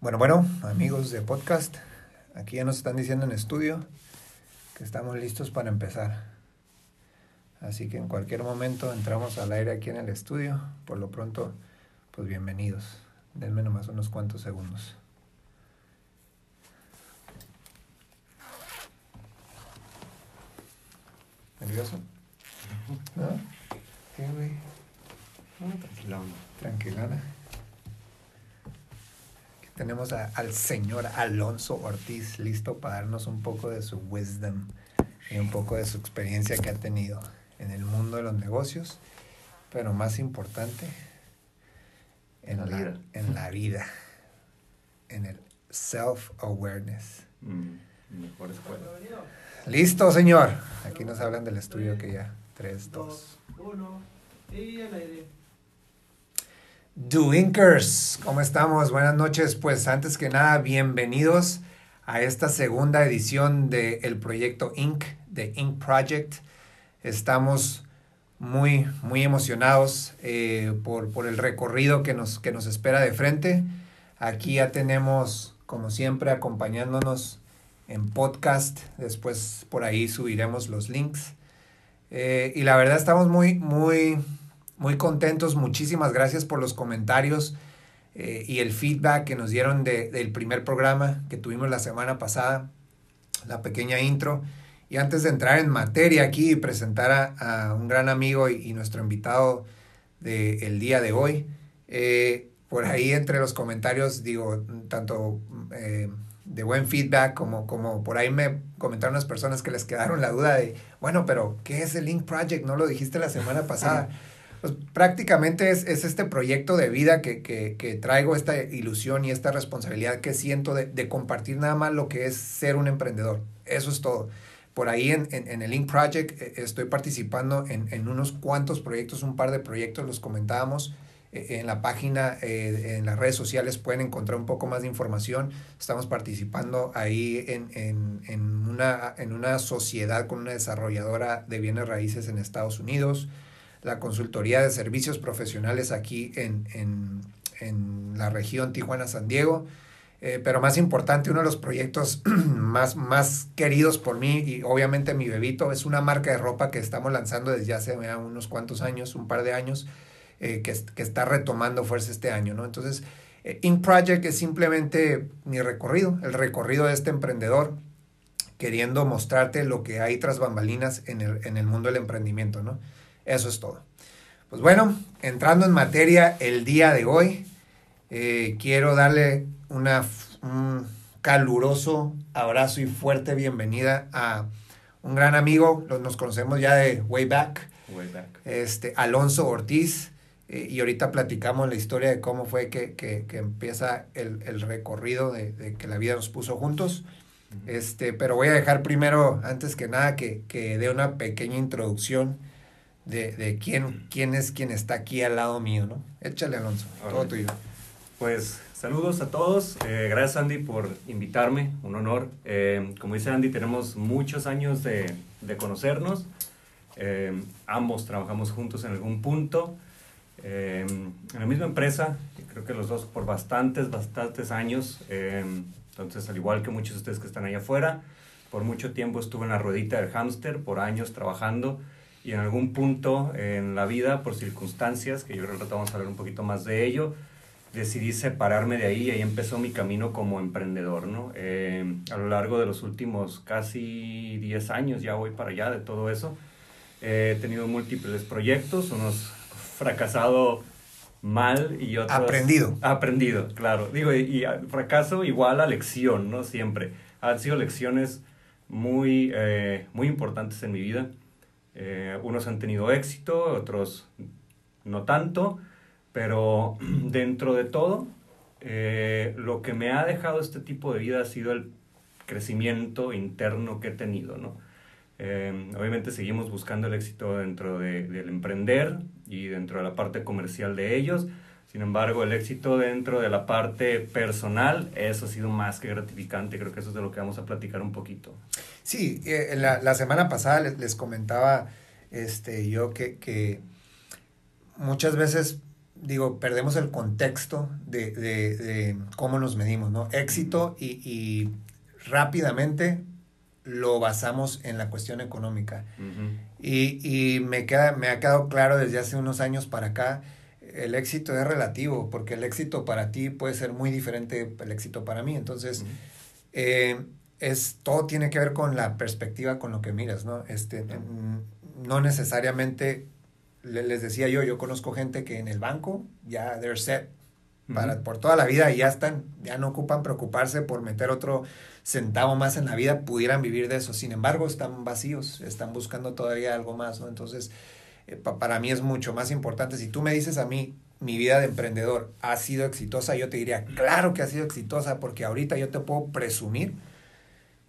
Bueno, bueno, amigos de podcast, aquí ya nos están diciendo en estudio que estamos listos para empezar. Así que en cualquier momento entramos al aire aquí en el estudio. Por lo pronto, pues bienvenidos. Denme nomás unos cuantos segundos. ¿Nervioso? ¿No? ¿Qué, güey? Tranquilona. Tenemos a- al señor Alonso Ortiz listo para darnos un poco de su wisdom y un poco de su experiencia que ha tenido en el mundo de los negocios, pero más importante, en La la, vida. en la vida, en el self-awareness. Mm, mejor escuela. Listo, señor. Aquí nos hablan del estudio que ya. 3, 2. uno, y al aire. Doinkers, ¿cómo estamos? Buenas noches. Pues antes que nada, bienvenidos a esta segunda edición del proyecto Inc., de Inc. Project. Estamos muy, muy emocionados eh, por, por el recorrido que nos, que nos espera de frente. Aquí ya tenemos, como siempre, acompañándonos en podcast. Después por ahí subiremos los links. Eh, y la verdad estamos muy, muy, muy contentos. Muchísimas gracias por los comentarios eh, y el feedback que nos dieron de- del primer programa que tuvimos la semana pasada, la pequeña intro. Y antes de entrar en materia aquí y presentar a, a un gran amigo y, nuestro invitado del día de hoy, eh, por ahí entre los comentarios, digo, tanto eh, de buen feedback como, como por ahí me comentaron unas personas que les quedaron la duda de, bueno, pero ¿qué es el Link Project? No lo dijiste la semana pasada. Pues prácticamente es, es este proyecto de vida que, que, que traigo, esta ilusión y esta responsabilidad que siento de, de compartir nada más lo que es ser un emprendedor. Eso es todo. Por ahí en, en, el Link Project eh, estoy participando en, en unos cuantos proyectos, un par de proyectos, los comentábamos. Eh, en la página, eh, en las redes sociales pueden encontrar un poco más de información. Estamos participando ahí en, en, en, una, en una sociedad con una desarrolladora de bienes raíces en Estados Unidos la consultoría de servicios profesionales aquí en, en, en la región Tijuana-San Diego. Eh, pero más importante, uno de los proyectos más, más queridos por mí y obviamente mi bebito es una marca de ropa que estamos lanzando desde hace unos cuantos años, un par de años, eh, que, que, está retomando fuerza este año. ¿no? Entonces, eh, Ink Project es simplemente mi recorrido, el recorrido de este emprendedor queriendo mostrarte lo que hay tras bambalinas en el, en el mundo del emprendimiento. ¿no? Eso es todo. Pues bueno, entrando en materia el día de hoy, eh, quiero darle una, un caluroso abrazo y fuerte bienvenida a un gran amigo, nos conocemos ya de way back, Way back. Este, Alonso Ortiz, eh, y ahorita platicamos la historia de cómo fue que, que, que empieza el, el recorrido de, de, que la vida nos puso juntos. Uh -huh. Este, pero voy a dejar primero, antes que nada, que, que dé una pequeña introducción de, de quién, quién es quien está aquí al lado mío, ¿no? Échale, Alonso, All todo right. tuyo. Pues saludos a todos, eh, gracias Andy por invitarme, un honor. Eh, como dice Andy, tenemos muchos años de, de conocernos, eh, ambos trabajamos juntos en algún punto, eh, en la misma empresa, creo que los dos por bastantes, bastantes años, eh, entonces al igual que muchos de ustedes que están allá afuera, por mucho tiempo estuve en la ruedita del hámster, por años trabajando, y en algún punto en la vida, por circunstancias, que yo creo que vamos a hablar un poquito más de ello, decidí separarme de ahí y ahí empezó mi camino como emprendedor, ¿no? Eh, a lo largo de los últimos casi 10 años, ya voy para allá de todo eso, eh, he tenido múltiples proyectos, unos fracasado mal y otros... Aprendido. Aprendido, claro. Digo, y, y fracaso igual a lección, ¿no? Siempre. Han sido lecciones muy, eh, muy importantes en mi vida. Eh, unos han tenido éxito, otros no tanto, pero dentro de todo, eh, lo que me ha dejado este tipo de vida ha sido el crecimiento interno que he tenido, ¿no? Eh, obviamente seguimos buscando el éxito dentro de, del emprender y dentro de la parte comercial de ellos. Sin embargo, el éxito dentro de la parte personal, eso ha sido más que gratificante. Creo que eso es de lo que vamos a platicar un poquito. Sí, eh, la, la, semana pasada les, les, comentaba este, yo que, que muchas veces digo, perdemos el contexto de, de, de cómo nos medimos, ¿no? Éxito y, y, rápidamente lo basamos en la cuestión económica. y, y, me, queda, me ha quedado claro desde hace unos años para acá, el éxito es relativo, porque el éxito para ti puede ser muy diferente el éxito para mí. Entonces, eh, es, todo tiene que ver con la perspectiva, con lo que miras, ¿no? Este, no necesariamente, les decía yo, yo conozco gente que en el banco ya they're set para, por toda la vida y ya están, ya no ocupan preocuparse por meter otro centavo más en la vida, pudieran vivir de eso. Sin embargo, están vacíos, están buscando todavía algo más, ¿no? Entonces, eh, para mí es mucho más importante. Si tú me dices a mí, mi vida de emprendedor ha sido exitosa, yo te diría, claro que ha sido exitosa, porque ahorita yo te puedo presumir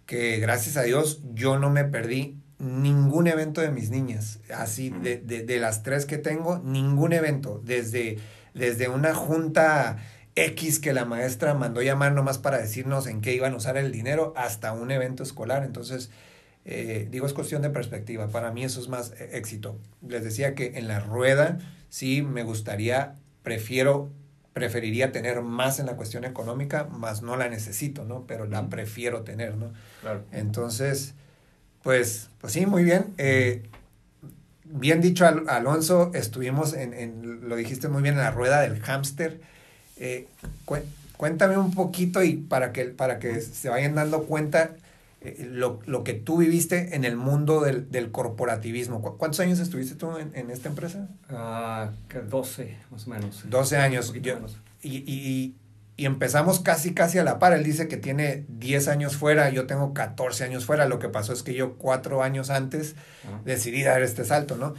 que gracias a Dios yo no me perdí ningún evento de mis niñas. Así, de, de, de las tres que tengo, ningún evento. Desde, desde una junta X que la maestra mandó llamar nomás para decirnos en qué iban a usar el dinero, hasta un evento escolar. Entonces, eh, digo, es cuestión de perspectiva. Para mí eso es más eh, éxito. Les decía que en la rueda sí me gustaría, prefiero, preferiría tener más en la cuestión económica, más no la necesito, ¿no? Pero la prefiero tener, ¿no? Claro. Entonces, pues, pues sí, muy bien. Eh, bien dicho, Al Alonso, estuvimos en, en, lo dijiste muy bien, en la rueda del hámster. Eh, cuéntame un poquito y para que, para que se vayan dando cuenta eh, lo, lo, que tú viviste en el mundo del, del corporativismo. ¿Cuántos años estuviste tú en, en esta empresa? Uh, 12, más o menos. 12 años. Yo, menos. Y, y, y, empezamos casi, casi a la par. Él dice que tiene 10 años fuera, yo tengo 14 años fuera. Lo que pasó es que yo cuatro años antes uh -huh. decidí dar este salto, ¿no?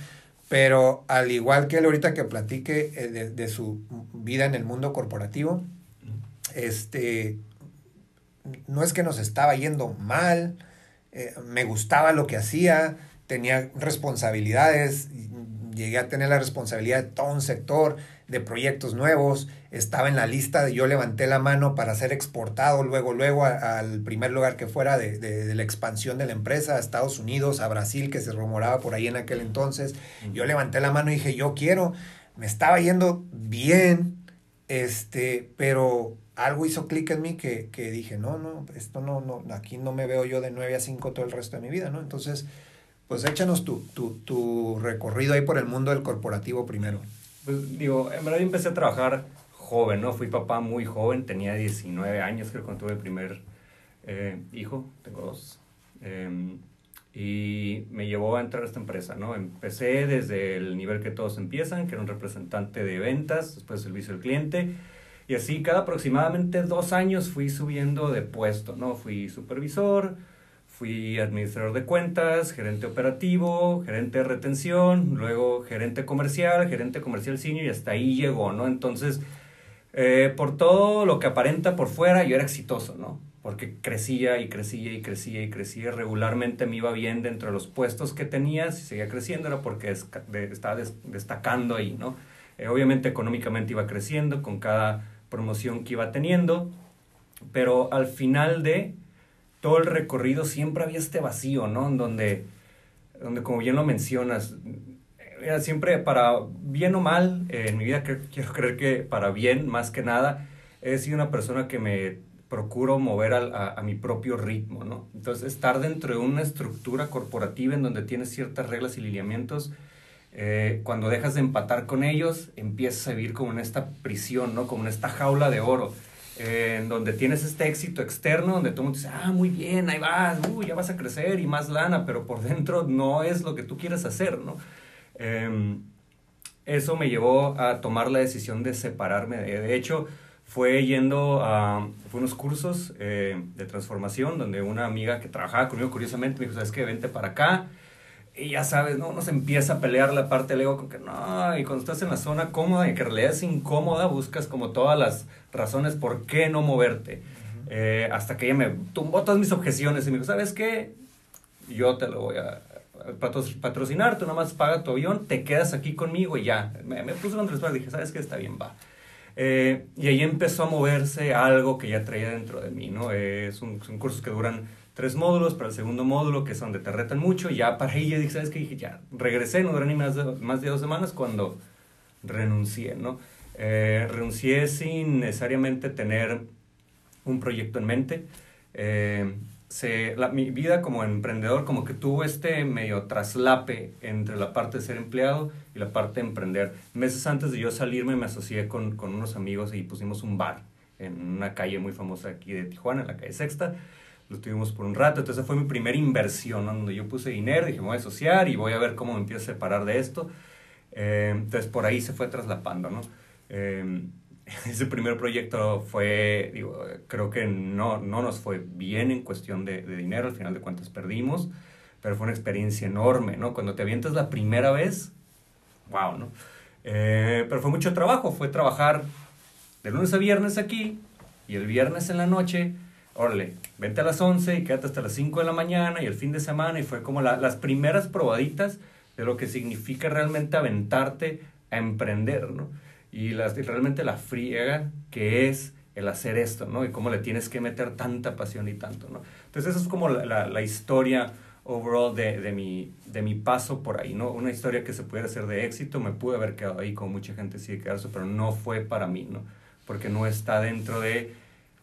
Pero al igual que él ahorita que platique eh, de, de, su vida en el mundo corporativo, este, no es que nos estaba yendo mal, eh, me gustaba lo que hacía, tenía responsabilidades, llegué a tener la responsabilidad de todo un sector, de proyectos nuevos, estaba en la lista, de, yo levanté la mano para ser exportado luego, luego a, al primer lugar que fuera de, de, de, la expansión de la empresa, a Estados Unidos, a Brasil, que se rumoraba por ahí en aquel entonces. Yo levanté la mano y dije, yo quiero, me estaba yendo bien, este, pero algo hizo clic en mí que, que, dije, no, no, esto no, no, aquí no me veo yo de 9 a 5 todo el resto de mi vida, ¿no? Entonces, pues échanos tu, tu, tu recorrido ahí por el mundo del corporativo primero. Pues digo, en verdad yo empecé a trabajar joven, ¿no? Fui papá muy joven, tenía 19 años, creo, cuando tuve el primer eh, hijo, tengo dos. Eh, y me llevó a entrar a esta empresa, ¿no? Empecé desde el nivel que todos empiezan, que era un representante de ventas, después servicio al cliente, y así cada aproximadamente dos años fui subiendo de puesto, ¿no? Fui supervisor, fui administrador de cuentas, gerente operativo, gerente de retención, luego gerente comercial, gerente comercial senior y hasta ahí llegó, ¿no? Entonces, eh, por todo lo que aparenta por fuera, yo era exitoso, ¿no? Porque crecía y crecía y crecía y crecía, regularmente me iba bien dentro de los puestos que tenía, si seguía creciendo era porque estaba destacando ahí, ¿no? Eh, obviamente económicamente iba creciendo con cada promoción que iba teniendo, pero al final de todo el recorrido siempre había este vacío, ¿no? En donde, como bien lo mencionas, era siempre para bien o mal, eh, en mi vida quiero creer que para bien más que nada, he sido una persona que me procuro mover a, a, mi propio ritmo, ¿no? Entonces, estar dentro de una estructura corporativa en donde tienes ciertas reglas y lineamientos, eh, cuando dejas de empatar con ellos, empiezas a vivir como en esta prisión, ¿no? Como en esta jaula de oro eh, en donde tienes este éxito externo, donde todo el mundo dice, ah, muy bien, ahí vas, uh, ya vas a crecer y más lana, pero por dentro no es lo que tú quieres hacer, ¿no? Eh, eso me llevó a tomar la decisión de separarme. De, hecho, fue yendo a fue unos cursos eh, de transformación donde una amiga que trabajaba conmigo, curiosamente, me dijo, ¿sabes qué? Vente para acá. Y ya sabes, ¿no? Uno se empieza a pelear la parte del ego con que no, y cuando estás en la zona cómoda y que en realidad es incómoda, buscas como todas las razones por qué no moverte. Uh -huh. eh, hasta que ella me tumbó todas mis objeciones y me dijo, ¿sabes qué? Yo te lo voy a patrocinar, tú nomás paga tu avión, te quedas aquí conmigo y ya. Me, me puse contra el dije, ¿sabes qué? Está bien, va. Eh, y ahí empezó a moverse algo que ya traía dentro de mí, ¿no? Eh, son, son cursos que duran tres módulos, para el segundo módulo, que es donde te retan mucho, ya para ahí ya dije, ¿sabes qué? Dije, ya, regresé, no duré ni más de, más de dos semanas cuando renuncié, ¿no? Eh, renuncié sin necesariamente tener un proyecto en mente. Eh, se, la, mi vida como emprendedor como que tuvo este medio traslape entre la parte de ser empleado y la parte de emprender. Meses antes de yo salirme me asocié con, con unos amigos y pusimos un bar en una calle muy famosa aquí de Tijuana, en la calle Sexta. Lo tuvimos por un rato, entonces fue mi primera inversión, donde yo puse dinero, dije, me voy a asociar y voy a ver cómo me empiezo a separar de esto. Eh, entonces por ahí se fue traslapando, ¿no? Eh, ese primer proyecto fue, digo, creo que no, no nos fue bien en cuestión de, de, dinero, al final de cuentas perdimos, pero fue una experiencia enorme, ¿no? Cuando te avientas la primera vez, wow, ¿no? Eh, pero fue mucho trabajo, fue trabajar de lunes a viernes aquí y el viernes en la noche, órale, vente a las 11 y quédate hasta las 5 de la mañana y el fin de semana y fue como la, las primeras probaditas de lo que significa realmente aventarte a emprender, ¿no? y, las, y realmente la friega que es el hacer esto, ¿no? Y cómo le tienes que meter tanta pasión y tanto, ¿no? Entonces, esa es como la, la, historia overall de, de, mi, de mi paso por ahí, ¿no? Una historia que se pudiera hacer de éxito, me pude haber quedado ahí, como mucha gente sigue quedarse, pero no fue para mí, ¿no? Porque no está dentro de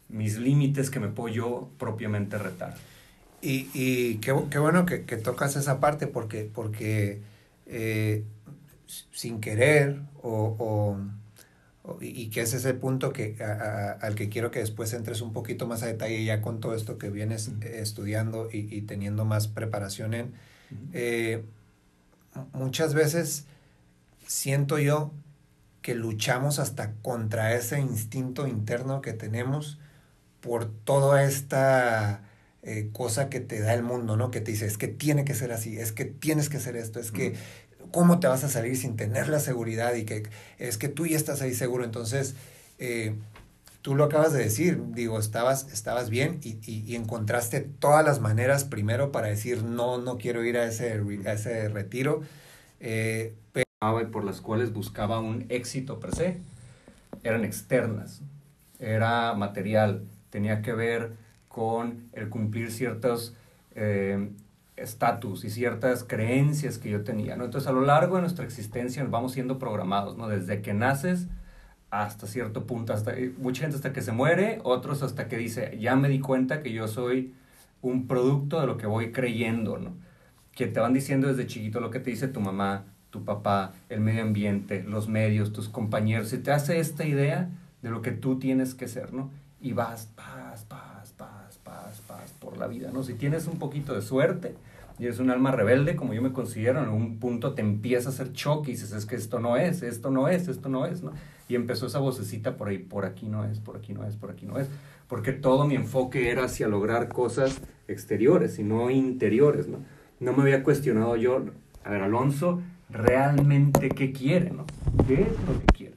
mis límites que me puedo yo propiamente retar. Y, y qué, qué bueno que, que, tocas esa parte, porque, porque eh, sin querer o, o y que ese es el punto que, a, a, al que quiero que después entres un poquito más a detalle ya con todo esto que vienes -huh. estudiando y, y, teniendo más preparación en. Eh, muchas veces siento yo que luchamos hasta contra ese instinto interno que tenemos por toda esta eh, cosa que te da el mundo, ¿no? Que te dice, es que tiene que ser así, es que tienes que hacer esto, es que ¿cómo te vas a salir sin tener la seguridad? Y que es que tú ya estás ahí seguro. Entonces, eh, tú lo acabas de decir, digo, estabas, estabas bien y, y, y, encontraste todas las maneras primero para decir, no, no quiero ir a ese, a ese retiro. Eh, pero... Por las cuales buscaba un éxito per se, eran externas, era material, tenía que ver con el cumplir ciertos... Eh, estatus y ciertas creencias que yo tenía, ¿no? Entonces, a lo largo de nuestra existencia vamos siendo programados, ¿no? Desde que naces hasta cierto punto, hasta, mucha gente hasta que se muere, otros hasta que dice, ya me di cuenta que yo soy un producto de lo que voy creyendo, ¿no? Que te van diciendo desde chiquito lo que te dice tu mamá, tu papá, el medio ambiente, los medios, tus compañeros, y te hace esta idea de lo que tú tienes que ser, ¿no? Y vas, vas, vas, vas, vas, vas por la vida, ¿no? Si tienes un poquito de suerte, y eres un alma rebelde, como yo me considero, en un punto te empieza a hacer choque y dices, es que esto no es, esto no es, esto no es, ¿no? Y empezó esa vocecita por ahí, por aquí no es, por aquí no es, por aquí no es, porque todo mi enfoque era hacia lograr cosas exteriores y no interiores, ¿no? No me había cuestionado yo, a ver, Alonso, realmente qué quiere, ¿no? ¿Qué es lo que quieres?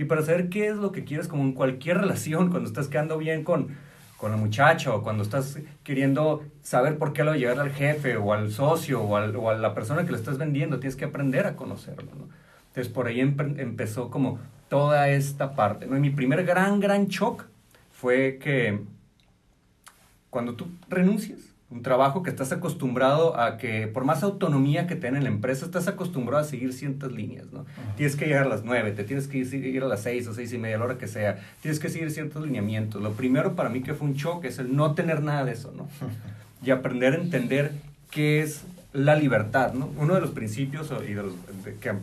Y para saber qué es lo que quieres, como en cualquier relación, cuando estás quedando bien con con la muchacha o cuando estás queriendo saber por qué lo llegar al jefe o al socio o, al, o, a la persona que le estás vendiendo, tienes que aprender a conocerlo, ¿no? Entonces por ahí empe empezó como toda esta parte, ¿no? Mi primer gran, gran shock fue que cuando tú renuncias un trabajo que estás acostumbrado a que, por más autonomía que tenga en la empresa, estás acostumbrado a seguir ciertas líneas, ¿no? Uh -huh. Tienes que llegar a las nueve, te tienes que ir a las seis o seis y media, a la hora que sea. Tienes que seguir ciertos lineamientos. Lo primero para mí que fue un shock es el no tener nada de eso, ¿no? Y aprender a entender qué es la libertad, ¿no? Uno de los principios y de los de que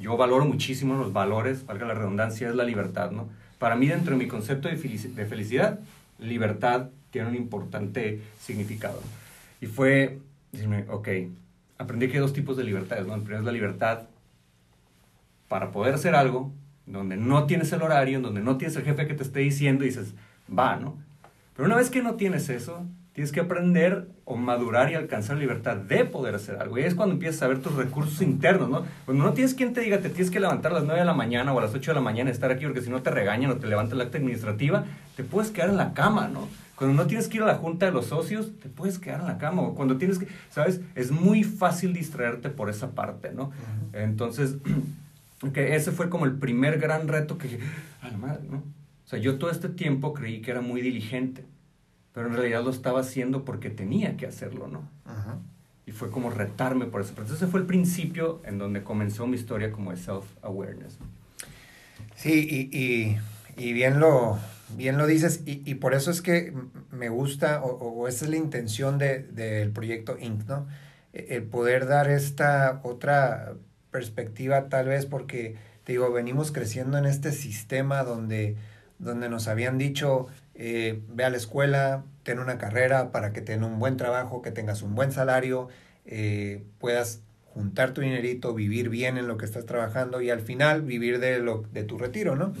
yo valoro muchísimo, los valores, valga la redundancia, es la libertad, ¿no? Para mí, dentro de mi concepto de, de felicidad, libertad tiene un importante significado. Y fue decirme, ok, aprendí que hay dos tipos de libertades, ¿no? El primero es la libertad para poder hacer algo, donde no tienes el horario, donde no tienes el jefe que te esté diciendo y dices, va, ¿no? Pero una vez que no tienes eso, tienes que aprender o madurar y alcanzar la libertad de poder hacer algo. Y es cuando empiezas a ver tus recursos internos, ¿no? Cuando no tienes quien te diga, te tienes que levantar a las 9 de la mañana o a las 8 de la mañana estar aquí porque si no te regañan o te levantan la acta administrativa, te puedes quedar en la cama, ¿no? Cuando no tienes que ir a la junta de los socios, te puedes quedar en la cama. O cuando tienes que, ¿sabes? Es muy fácil distraerte por esa parte, ¿no? Uh -huh. Entonces, okay, ese fue como el primer gran reto que a la madre, ¿no? O sea, yo todo este tiempo creí que era muy diligente, pero en realidad lo estaba haciendo porque tenía que hacerlo, ¿no? Uh -huh. Y fue como retarme por eso. Entonces ese fue el principio en donde comenzó mi historia como de self-awareness. Sí, y, y, bien, lo, bien lo dices, y, y, por eso es que me gusta, o, o esa es la intención del de, proyecto Inc., ¿no? E, el poder dar esta otra perspectiva tal vez porque, te digo, venimos creciendo en este sistema donde, donde nos habían dicho, eh, ve a la escuela, ten una carrera para que tengas un buen trabajo, que tengas un buen salario, eh, puedas juntar tu dinerito, vivir bien en lo que estás trabajando y al final vivir de, lo, de tu retiro, ¿no?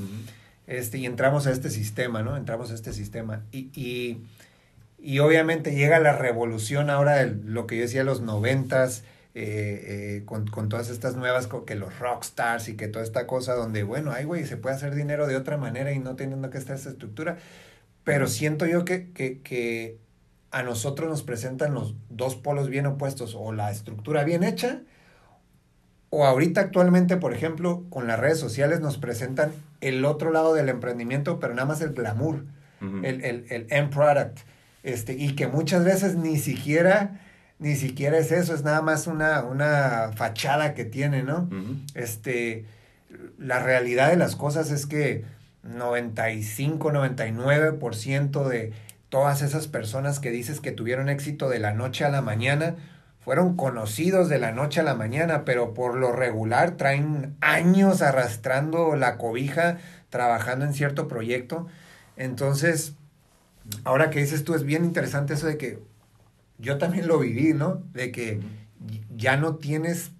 Este, y entramos a este sistema, ¿no? Entramos a este sistema. Y, y, y obviamente llega la revolución ahora de lo que yo decía, los noventas, eh, eh, con, con, todas estas nuevas, que los rockstars y que toda esta cosa donde, bueno, ay, güey, se puede hacer dinero de otra manera y no teniendo que estar esa estructura. Pero siento yo que, que, que a nosotros nos presentan los dos polos bien opuestos, o la estructura bien hecha, o ahorita actualmente, por ejemplo, con las redes sociales nos presentan el otro lado del emprendimiento, pero nada más el glamour, el, el, el, end product, este, y que muchas veces ni siquiera, ni siquiera es eso, es nada más una, una fachada que tiene, ¿no? Este, la realidad de las cosas es que 95, 99% de todas esas personas que dices que tuvieron éxito de la noche a la mañana, fueron conocidos de la noche a la mañana, pero por lo regular traen años arrastrando la cobija, trabajando en cierto proyecto. Entonces, ahora que dices tú, es bien interesante eso de que yo también lo viví, ¿no? De que ya no tienes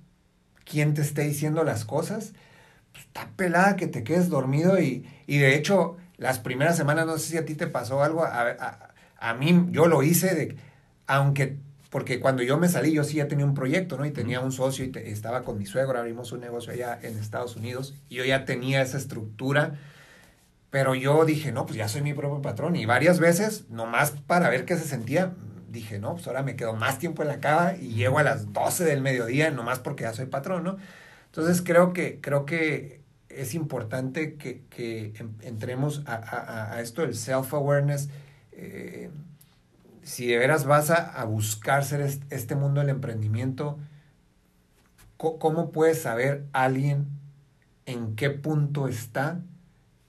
quien te esté diciendo las cosas. Pues, está pelada que te quedes dormido y, y de hecho las primeras semanas, no sé si a ti te pasó algo, a, a, mí yo lo hice, de, aunque, porque cuando yo me salí, yo sí ya tenía un proyecto, ¿no? Y tenía un socio y estaba con mi suegro, abrimos un negocio allá en Estados Unidos, y yo ya tenía esa estructura, pero yo dije, no, pues ya soy mi propio patrón, y varias veces, nomás para ver qué se sentía, dije, no, pues ahora me quedo más tiempo en la cava y llego a las 12 del mediodía, nomás porque ya soy patrón, ¿no? Entonces creo que, creo que es importante que, que entremos a, a, a, esto del self-awareness. Eh, si de veras vas a, a, buscar ser este mundo del emprendimiento, ¿cómo puedes saber alguien en qué punto está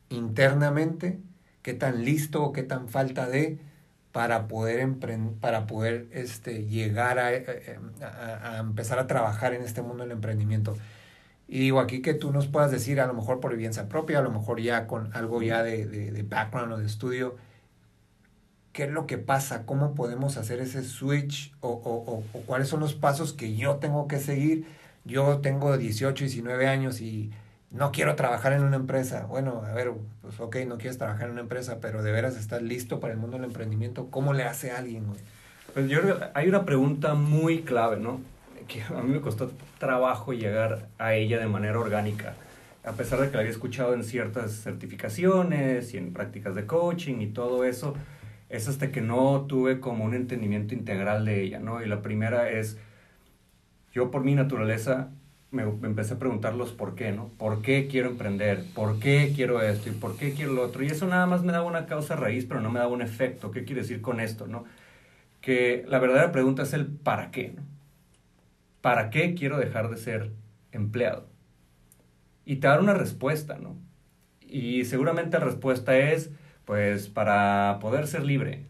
internamente, qué tan listo o qué tan falta de para poder, para poder este, llegar a, a, empezar a trabajar en este mundo del emprendimiento? Y digo aquí que tú nos puedas decir, a lo mejor por vivencia propia, a lo mejor ya con algo ya de, de, de, background o de estudio, qué es lo que pasa, cómo podemos hacer ese switch o, o, o, cuáles son los pasos que yo tengo que seguir. Yo tengo 18, 19 años y no quiero trabajar en una empresa. Bueno, a ver, pues ok, no quieres trabajar en una empresa, pero de veras estás listo para el mundo del emprendimiento. ¿Cómo le hace a alguien, güey? Pues yo hay una pregunta muy clave, ¿no? que a mí me costó trabajo llegar a ella de manera orgánica, a pesar de que la había escuchado en ciertas certificaciones y en prácticas de coaching y todo eso, es hasta que no tuve como un entendimiento integral de ella, ¿no? Y la primera es, yo por mi naturaleza me, empecé a preguntar los por qué, ¿no? ¿Por qué quiero emprender? ¿Por qué quiero esto? ¿Y por qué quiero lo otro? Y eso nada más me daba una causa raíz, pero no me daba un efecto. ¿Qué quiere decir con esto, no? Que la verdadera pregunta es el para qué, ¿no? ¿para qué quiero dejar de ser empleado? Y te dar una respuesta, ¿no? Y seguramente la respuesta es, pues, para poder ser libre.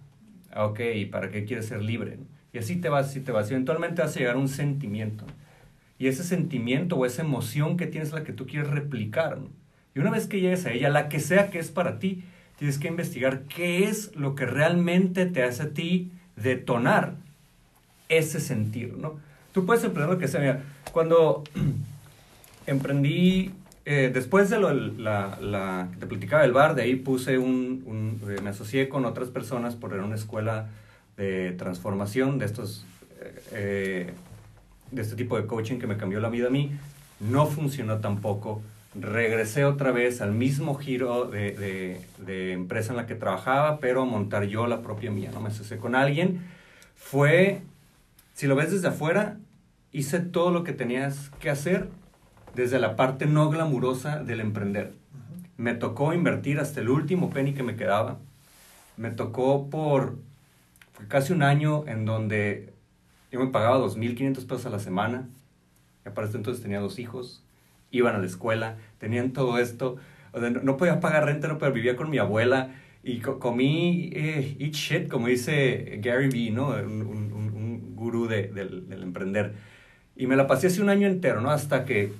Ok, ¿y para qué quieres ser libre? Y así te vas, así te vas. Eventualmente vas a llegar a un sentimiento. Y ese sentimiento o esa emoción que tienes es la que tú quieres replicar. Y una vez que llegues a ella, la que sea que es para ti, tienes que investigar qué es lo que realmente te hace a ti detonar ese sentir, ¿no? Tú puedes emprender lo que sea. cuando emprendí, eh, después de lo, la, la, que te platicaba del bar, de ahí puse un, un eh, me asocié con otras personas por una escuela de transformación de estos, eh, de este tipo de coaching que me cambió la vida a mí. No funcionó tampoco. Regresé otra vez al mismo giro de, de, de empresa en la que trabajaba, pero a montar yo la propia mía. No me asocié con alguien. Fue si lo ves desde afuera, hice todo lo que tenías que hacer desde la parte no glamurosa del emprender. Me tocó invertir hasta el último penny que me quedaba. Me tocó por casi un año en donde yo me pagaba 2.500 pesos a la semana. Y aparte entonces tenía dos hijos, iban a la escuela, tenían todo esto. O sea, no, podía pagar renta, no, pero vivía con mi abuela y co- comí eh, eat shit, como dice Gary Vee, ¿no? Un, un, un- un gurú de- del, del emprender. Y me la pasé así un año entero, ¿no? Hasta que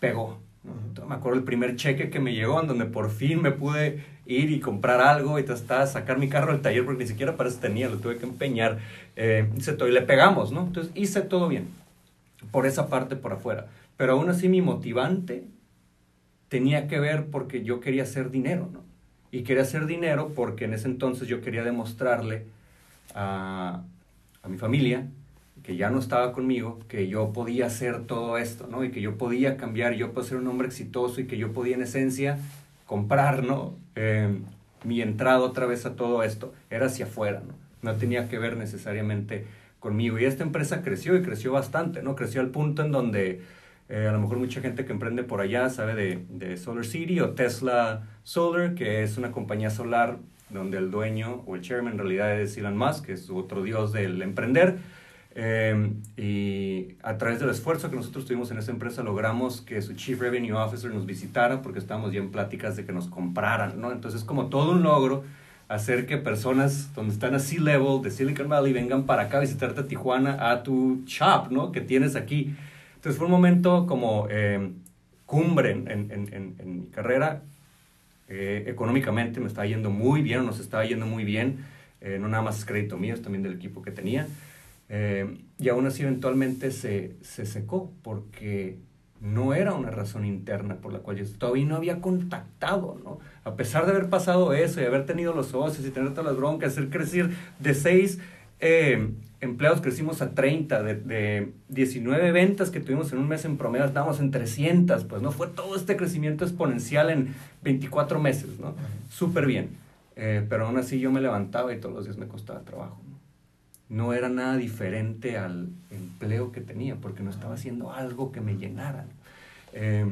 pegó. ¿no? Entonces, me acuerdo el primer cheque que me llegó, en donde por fin me pude ir y comprar algo y hasta sacar mi carro del taller, porque ni siquiera para eso tenía, lo tuve que empeñar. Eh, hice todo y le pegamos, ¿no? Entonces hice todo bien, por esa parte por afuera. Pero aún así mi motivante tenía que ver porque yo quería hacer dinero, ¿no? Y quería hacer dinero porque en ese entonces yo quería demostrarle a, a mi familia que ya no estaba conmigo, que yo podía hacer todo esto, ¿no? Y que yo podía cambiar, yo podía ser un hombre exitoso y que yo podía en esencia comprar, ¿no? Eh, mi entrada otra vez a todo esto era hacia afuera, ¿no? No tenía que ver necesariamente conmigo. Y esta empresa creció y creció bastante, ¿no? Creció al punto en donde eh, a lo mejor mucha gente que emprende por allá sabe de, de Solar City o Tesla Solar, que es una compañía solar donde el dueño o el chairman en realidad es Elon Musk, que es otro dios del emprender. Eh, y a través del esfuerzo que nosotros tuvimos en esa empresa logramos que su Chief Revenue Officer nos visitara porque estábamos ya en pláticas de que nos compraran, ¿no? Entonces es como todo un logro hacer que personas donde están a sea level de Silicon Valley vengan para acá a visitarte a Tijuana a tu shop, ¿no? Que tienes aquí. Entonces fue un momento como eh, cumbre en, en, en, en mi carrera. Eh, económicamente me estaba yendo muy bien, nos estaba yendo muy bien. Eh, no nada más es crédito mío, es también del equipo que tenía. Eh, y aún así eventualmente se, se secó porque no era una razón interna por la cual yo todavía no había contactado, ¿no? A pesar de haber pasado eso y haber tenido los socios y tener todas las broncas, hacer crecer de seis eh, empleados, crecimos a 30, de, de 19 ventas que tuvimos en un mes en promedio, estábamos en 300, pues no fue todo este crecimiento exponencial en 24 meses, ¿no? Súper bien. Eh, pero aún así yo me levantaba y todos los días me costaba trabajo, ¿no? No era nada diferente al empleo que tenía, porque no estaba haciendo algo que me llenara. Eh,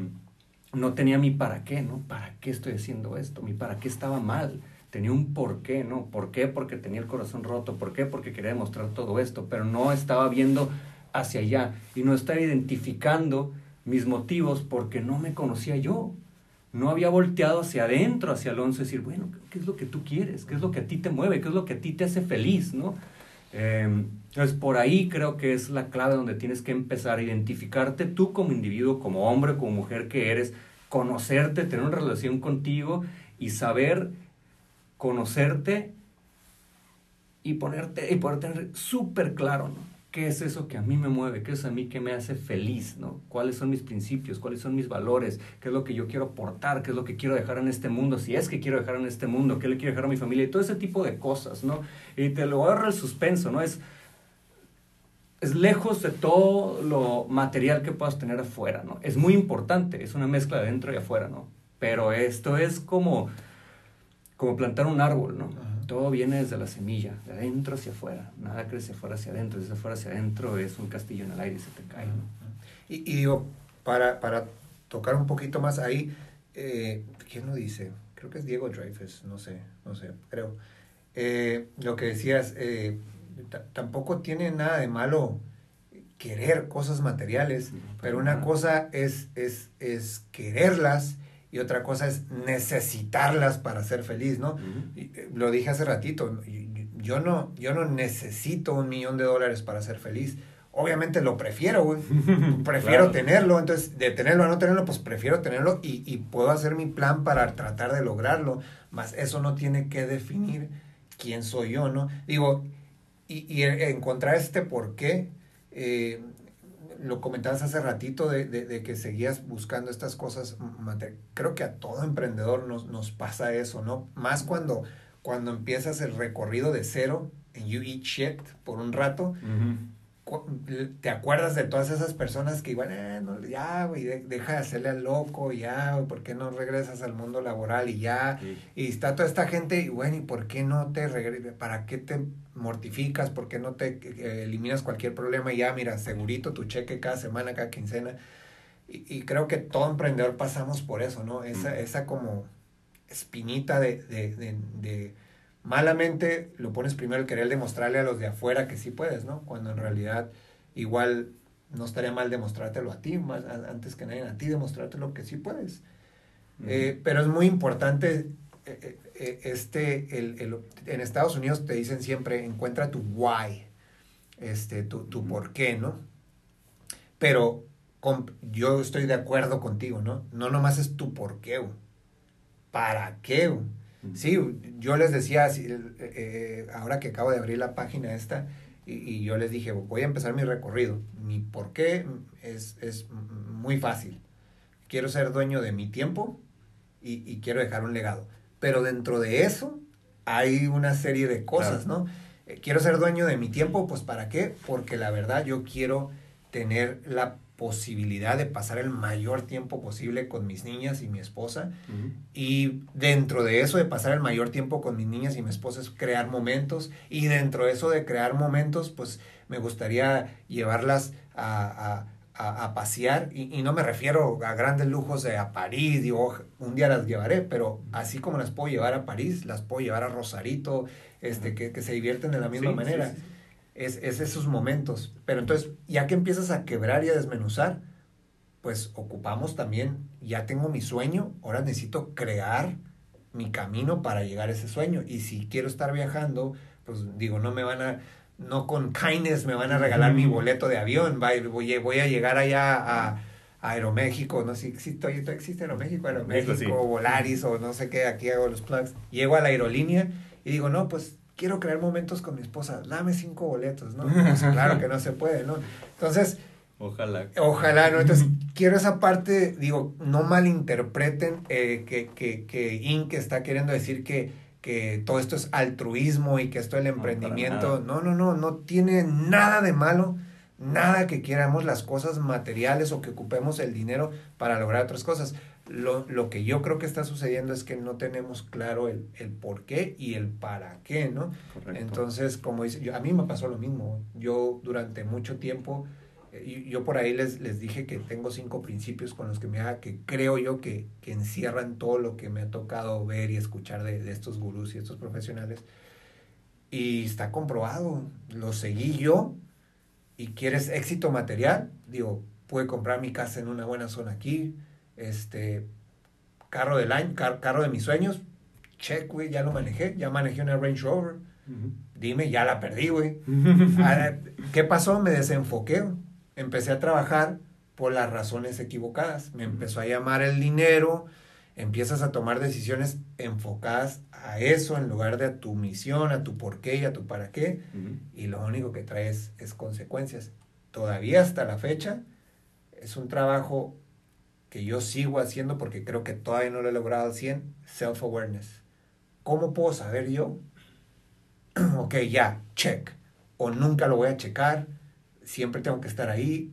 no tenía mi para qué, ¿no? ¿Para qué estoy haciendo esto? Mi para qué estaba mal. Tenía un por qué, ¿no? ¿Por qué? Porque tenía el corazón roto. ¿Por qué? Porque quería demostrar todo esto, pero no estaba viendo hacia allá y no estaba identificando mis motivos porque no me conocía yo. No había volteado hacia adentro, hacia Alonso, decir, bueno, ¿qué es lo que tú quieres? ¿Qué es lo que a ti te mueve? ¿Qué es lo que a ti te hace feliz? ¿no? Eh, entonces, por ahí creo que es la clave donde tienes que empezar a identificarte tú como individuo, como hombre, como mujer que eres, conocerte, tener una relación contigo y saber conocerte y ponerte y poder tener súper claro, ¿no? ¿Qué es eso que a mí me mueve? ¿Qué es a mí que me hace feliz? ¿no? ¿Cuáles son mis principios? ¿Cuáles son mis valores? ¿Qué es lo que yo quiero aportar? ¿Qué es lo que quiero dejar en este mundo? Si es que quiero dejar en este mundo, ¿qué le quiero dejar a mi familia? Y todo ese tipo de cosas, ¿no? Y te lo agarra el suspenso, ¿no? Es, es lejos de todo lo material que puedas tener afuera, ¿no? Es muy importante, es una mezcla de dentro y afuera, ¿no? Pero esto es como, como plantar un árbol, ¿no? Todo viene desde la semilla, de adentro hacia afuera. Nada crece afuera hacia adentro, desde afuera hacia adentro es un castillo en el aire y se te cae, ¿no? Y, y digo, para, para tocar un poquito más ahí, eh, ¿quién lo dice? Creo que es Diego Dreyfus, no sé, no sé, creo. Eh, lo que decías, eh, ta- tampoco tiene nada de malo querer cosas materiales, No, pero una nada. cosa es, es, es quererlas y otra cosa es necesitarlas para ser feliz, ¿no? Eh, Lo dije hace ratito, yo no, yo no necesito un millón de dólares para ser feliz. Obviamente lo prefiero, güey. Prefiero Claro. tenerlo, entonces de tenerlo a no tenerlo, pues prefiero tenerlo y, y puedo hacer mi plan para tratar de lograrlo. Más eso no tiene que definir quién soy yo, ¿no? Digo, y, y encontrar este por qué, eh, lo comentabas hace ratito de, de- de que seguías buscando estas cosas. Creo que a todo emprendedor nos, nos pasa eso, ¿no? Más cuando, cuando empiezas el recorrido de cero en You Eat Shit por un rato, te acuerdas de todas esas personas que iban, eh, no, ya, güey, de- deja de hacerle al loco, ya, ¿por qué no regresas al mundo laboral y ya? Sí. Y está toda esta gente, y bueno, ¿y por qué no te regresas? ¿Para qué te mortificas? ¿Por qué no te eh, eliminas cualquier problema y ya, mira, segurito tu cheque cada semana, cada quincena? Y, y creo que todo emprendedor pasamos por eso, ¿no? Esa, Mm. esa como espinita de, de, de, de malamente lo pones primero el querer demostrarle a los de afuera que sí puedes, ¿no? Cuando en realidad igual no estaría mal demostrártelo a ti, más, antes que nadie a ti demostrarte lo que sí puedes. Eh, pero es muy importante, este, el, el, en Estados Unidos te dicen siempre, encuentra tu why, este, tu, tu por qué, ¿no? Pero con, yo estoy de acuerdo contigo, ¿no? No nomás es tu por qué, ¿para qué? Sí, yo les decía, eh, ahora que acabo de abrir la página esta, y, y, yo les dije, voy a empezar mi recorrido. Mi por qué es, es muy fácil. Quiero ser dueño de mi tiempo y, y, quiero dejar un legado. Pero dentro de eso hay una serie de cosas, claro. ¿no? Eh, quiero ser dueño de mi tiempo, pues ¿para qué? Porque la verdad yo quiero tener la posibilidad de pasar el mayor tiempo posible con mis niñas y mi esposa. Uh -huh. Y dentro de eso de pasar el mayor tiempo con mis niñas y mi esposa es crear momentos. Y dentro de eso de crear momentos, pues me gustaría llevarlas a, a, a, a pasear. Y, y, no me refiero a grandes lujos de a París, digo, un día las llevaré, pero así como las puedo llevar a París, las puedo llevar a Rosarito, este, que, que se divierten de la misma sí, manera. Sí, sí es, es, esos momentos. Pero entonces, ya que empiezas a quebrar y a desmenuzar, pues ocupamos también, ya tengo mi sueño, ahora necesito crear mi camino para llegar a ese sueño. Y si quiero estar viajando, pues digo, no me van a, no con kindness me van a regalar mm. mi boleto de avión, voy, voy a llegar allá a, a Aeroméxico, no sé si existe, existe Aeroméxico, Aeroméxico, sí. Volaris o no sé qué, aquí hago los plugs. Llego a la aerolínea y digo, no, pues quiero crear momentos con mi esposa, dame cinco boletos, ¿no? Pues claro que no se puede, ¿no? Entonces, ojalá. Ojalá, ¿no? Entonces, quiero esa parte, digo, no malinterpreten eh, que, que, que Inc. está queriendo decir que, que todo esto es altruismo y que esto el emprendimiento, no, no, no, no, tiene nada de malo, nada que queramos las cosas materiales o que ocupemos el dinero para lograr otras cosas lo, lo, que yo creo que está sucediendo es que no tenemos claro el, el por qué y el para qué, ¿no? Correcto. Entonces, como dice, yo, a mí me pasó lo mismo. Yo durante mucho tiempo, yo por ahí les, les dije que tengo cinco principios con los que me haga, que creo yo que, que encierran todo lo que me ha tocado ver y escuchar de, de estos gurús y estos profesionales. Y está comprobado, lo seguí yo. Y quieres éxito material, digo, pude comprar mi casa en una buena zona aquí, este, carro del año, car, carro de mis sueños, check, güey, ya lo manejé, ya manejé una Range Rover. Uh -huh. Dime, ya la perdí, güey. ¿Qué pasó? Me desenfoqué. Empecé a trabajar por las razones equivocadas. Me empezó a llamar el dinero, empiezas a tomar decisiones enfocadas a eso en lugar de a tu misión, a tu por qué y a tu para qué. Uh -huh. Y lo único que traes es consecuencias. Todavía hasta la fecha es un trabajo que yo sigo haciendo porque creo que todavía no lo he logrado al 100, self-awareness. ¿Cómo puedo saber yo? ok, ya, check. O nunca lo voy a checar, siempre tengo que estar ahí.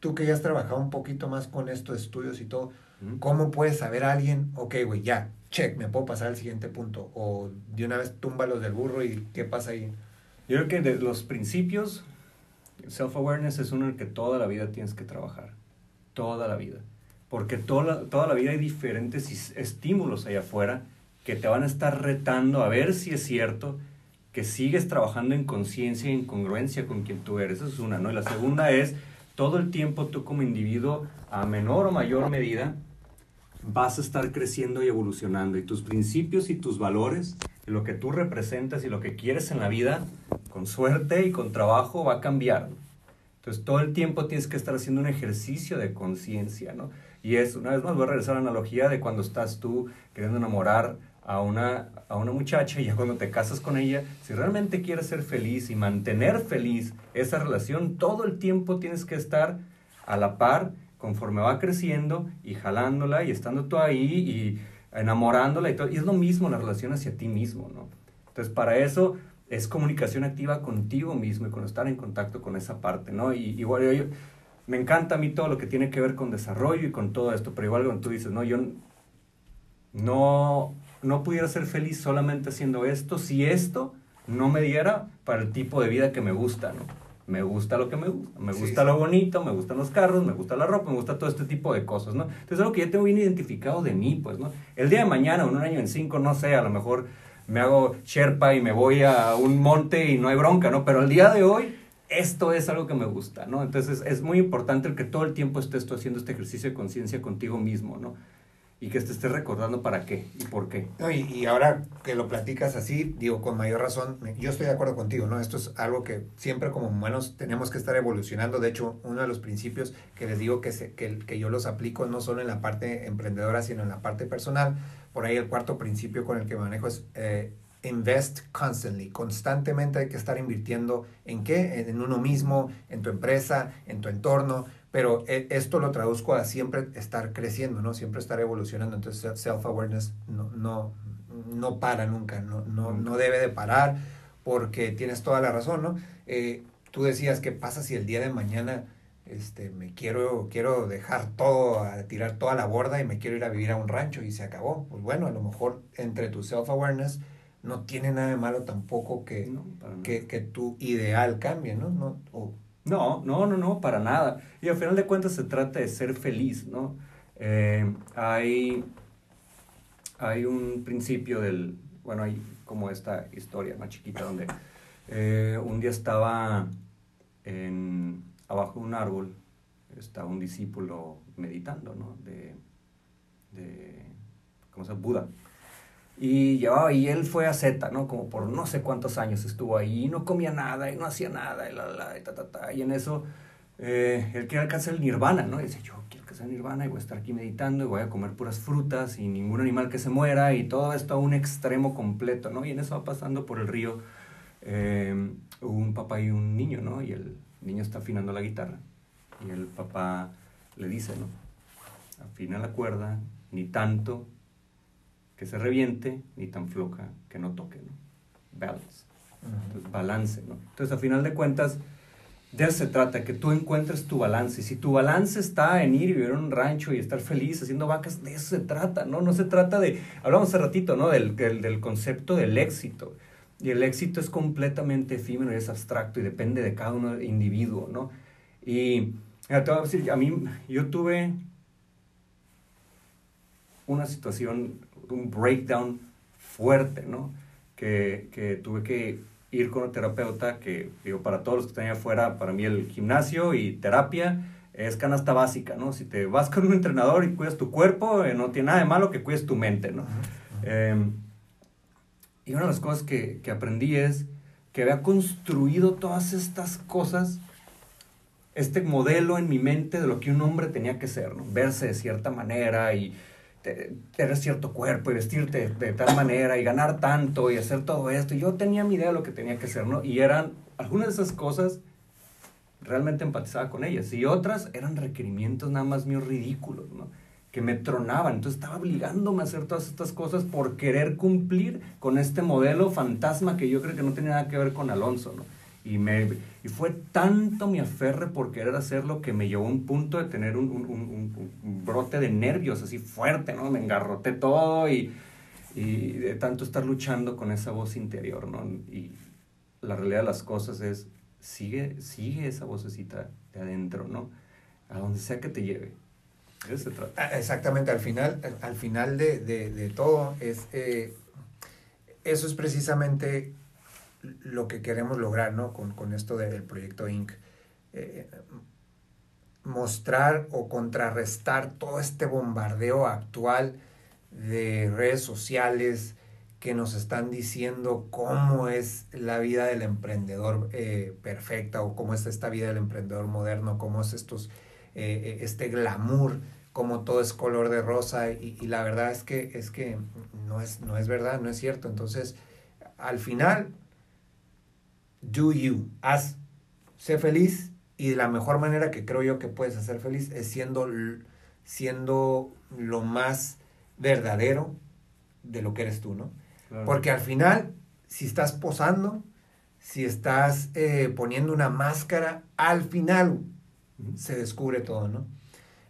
Tú que ya has trabajado un poquito más con estos estudios y todo, ¿cómo puedes saber a alguien? Ok, güey, ya, check, me puedo pasar al siguiente punto. O de una vez túmbalos del burro y ¿qué pasa ahí? Yo creo que de los principios, self-awareness es uno en el que toda la vida tienes que trabajar. Toda la vida porque toda la, toda la vida hay diferentes estímulos allá afuera que te van a estar retando a ver si es cierto que sigues trabajando en conciencia y en congruencia con quien tú eres. Esa es una, ¿no? Y la segunda es, todo el tiempo tú como individuo, a menor o mayor medida, vas a estar creciendo y evolucionando. Y tus principios y tus valores, lo que tú representas y lo que quieres en la vida, con suerte y con trabajo, va a cambiar. Entonces, todo el tiempo tienes que estar haciendo un ejercicio de conciencia, ¿no? Y es, una vez más, voy a regresar a la analogía de cuando estás tú queriendo enamorar a una, a una muchacha y ya cuando te casas con ella, si realmente quieres ser feliz y mantener feliz esa relación, todo el tiempo tienes que estar a la par conforme va creciendo y jalándola y estando tú ahí y enamorándola y todo. Y es lo mismo la relación hacia ti mismo, ¿no? Entonces, para eso es comunicación activa contigo mismo y con estar en contacto con esa parte, ¿no? Y igual yo, me encanta a mí todo lo que tiene que ver con desarrollo y con todo esto, pero igual cuando tú dices, no, yo no, no pudiera ser feliz solamente haciendo esto si esto no me diera para el tipo de vida que me gusta, ¿no? Me gusta lo que me gusta, me gusta sí, lo bonito, me gustan los carros, me gusta la ropa, me gusta todo este tipo de cosas, ¿no? Entonces es algo que ya tengo bien identificado de mí, pues, ¿no? El día de mañana, en un año, en cinco, no sé, a lo mejor me hago Sherpa y me voy a un monte y no hay bronca, ¿no? Pero el día de hoy esto es algo que me gusta, ¿no? Entonces es muy importante el que todo el tiempo estés tú haciendo este ejercicio de conciencia contigo mismo, ¿no? Y que te estés recordando para qué y por qué. No, y, y, ahora que lo platicas así, digo, con mayor razón, yo estoy de acuerdo contigo, ¿no? Esto es algo que siempre como humanos tenemos que estar evolucionando. De hecho, uno de los principios que les digo que, se, que, que yo los aplico no solo en la parte emprendedora, sino en la parte personal. Por ahí el cuarto principio con el que manejo es eh, invest constantly. Constantemente hay que estar invirtiendo en qué? En uno mismo, en tu empresa, en tu entorno pero eh, esto lo traduzco a siempre estar creciendo, ¿no? Siempre estar evolucionando. Entonces, self-awareness no, no, no para nunca, no, no, no debe de parar porque tienes toda la razón, ¿no? Eh, tú decías, ¿qué pasa si el día de mañana este, me quiero, quiero dejar todo, a tirar toda la borda y me quiero ir a vivir a un rancho y se acabó? Pues bueno, a lo mejor entre tu self-awareness no tiene nada de malo tampoco que, que, que, tu ideal cambie, ¿no? no o, no, no, no, no, para nada. Y al final de cuentas se trata de ser feliz, ¿no? Eh, hay, hay un principio del, bueno, hay como esta historia más chiquita donde eh, un día estaba en, abajo de un árbol, estaba un discípulo meditando, ¿no? De, de ¿cómo se llama? Buda. Y, llevaba, y él fue a Z, ¿no? Como por no sé cuántos años estuvo ahí y no comía nada y no hacía nada y la, la, y, ta, ta, ta, y en eso eh, él quería alcanzar el nirvana, ¿no? Y dice, yo quiero alcanzar el nirvana y voy a estar aquí meditando y voy a comer puras frutas y ningún animal que se muera y todo esto a un extremo completo, ¿no? Y en eso va pasando por el río eh, un papá y un niño, ¿no? Y el niño está afinando la guitarra y el papá le dice, ¿no? Afina la cuerda, ni tanto que se reviente, ni tan floja que no toque, ¿no? Balance. Entonces, balance, ¿no? Entonces, a final de cuentas, de eso se trata, que tú encuentres tu balance. Y si tu balance está en ir y vivir en un rancho y estar feliz haciendo vacas, de eso se trata, ¿no? No se trata de, hablamos hace ratito, ¿no? Del, del, del concepto del éxito. Y el éxito es completamente efímero y es abstracto y depende de cada uno individuo, ¿no? Y te voy a decir, a mí, yo tuve una situación un breakdown fuerte, ¿no? Que, que, tuve que ir con un terapeuta que, digo, para todos los que están allá afuera, para mí el gimnasio y terapia es canasta básica, ¿no? Si te vas con un entrenador y cuidas tu cuerpo, eh, no tiene nada de malo que cuides tu mente, ¿no? Eh, y una de las cosas que, que aprendí es que había construido todas estas cosas este modelo en mi mente de lo que un hombre tenía que ser, ¿no? Verse de cierta manera y tener cierto cuerpo y vestirte de tal manera y ganar tanto y hacer todo esto. Yo tenía mi idea de lo que tenía que ser, ¿no? Y eran algunas de esas cosas realmente empatizaba con ellas y otras eran requerimientos nada más míos ridículos, ¿no? Que me tronaban. Entonces estaba obligándome a hacer todas estas cosas por querer cumplir con este modelo fantasma que yo creo que no tenía nada que ver con Alonso, ¿no? Y, me, y fue tanto mi aferre por querer hacerlo que me llevó a un punto de tener un, un, un, un brote de nervios así fuerte, ¿no? Me engarroté todo y, y, de tanto estar luchando con esa voz interior, ¿no? Y la realidad de las cosas es, sigue, sigue esa vocecita de adentro, ¿no? A donde sea que te lleve. Ah, exactamente, al final, al final de, de, de todo es... Eh, eso es precisamente lo que queremos lograr ¿no? con, con esto del proyecto Inc. Eh, mostrar o contrarrestar todo este bombardeo actual de redes sociales que nos están diciendo cómo es la vida del emprendedor eh, perfecta o cómo es esta vida del emprendedor moderno, cómo es estos, eh, este glamour, cómo todo es color de rosa y, y, la verdad es que, es que no, es, no es verdad, no es cierto. Entonces, al final, do you, haz, sé feliz y de la mejor manera que creo yo que puedes hacer feliz es siendo, siendo lo más verdadero de lo que eres tú, ¿no? Claro. Porque al final, si estás posando, si estás eh, poniendo una máscara, al final uh -huh. se descubre todo, ¿no?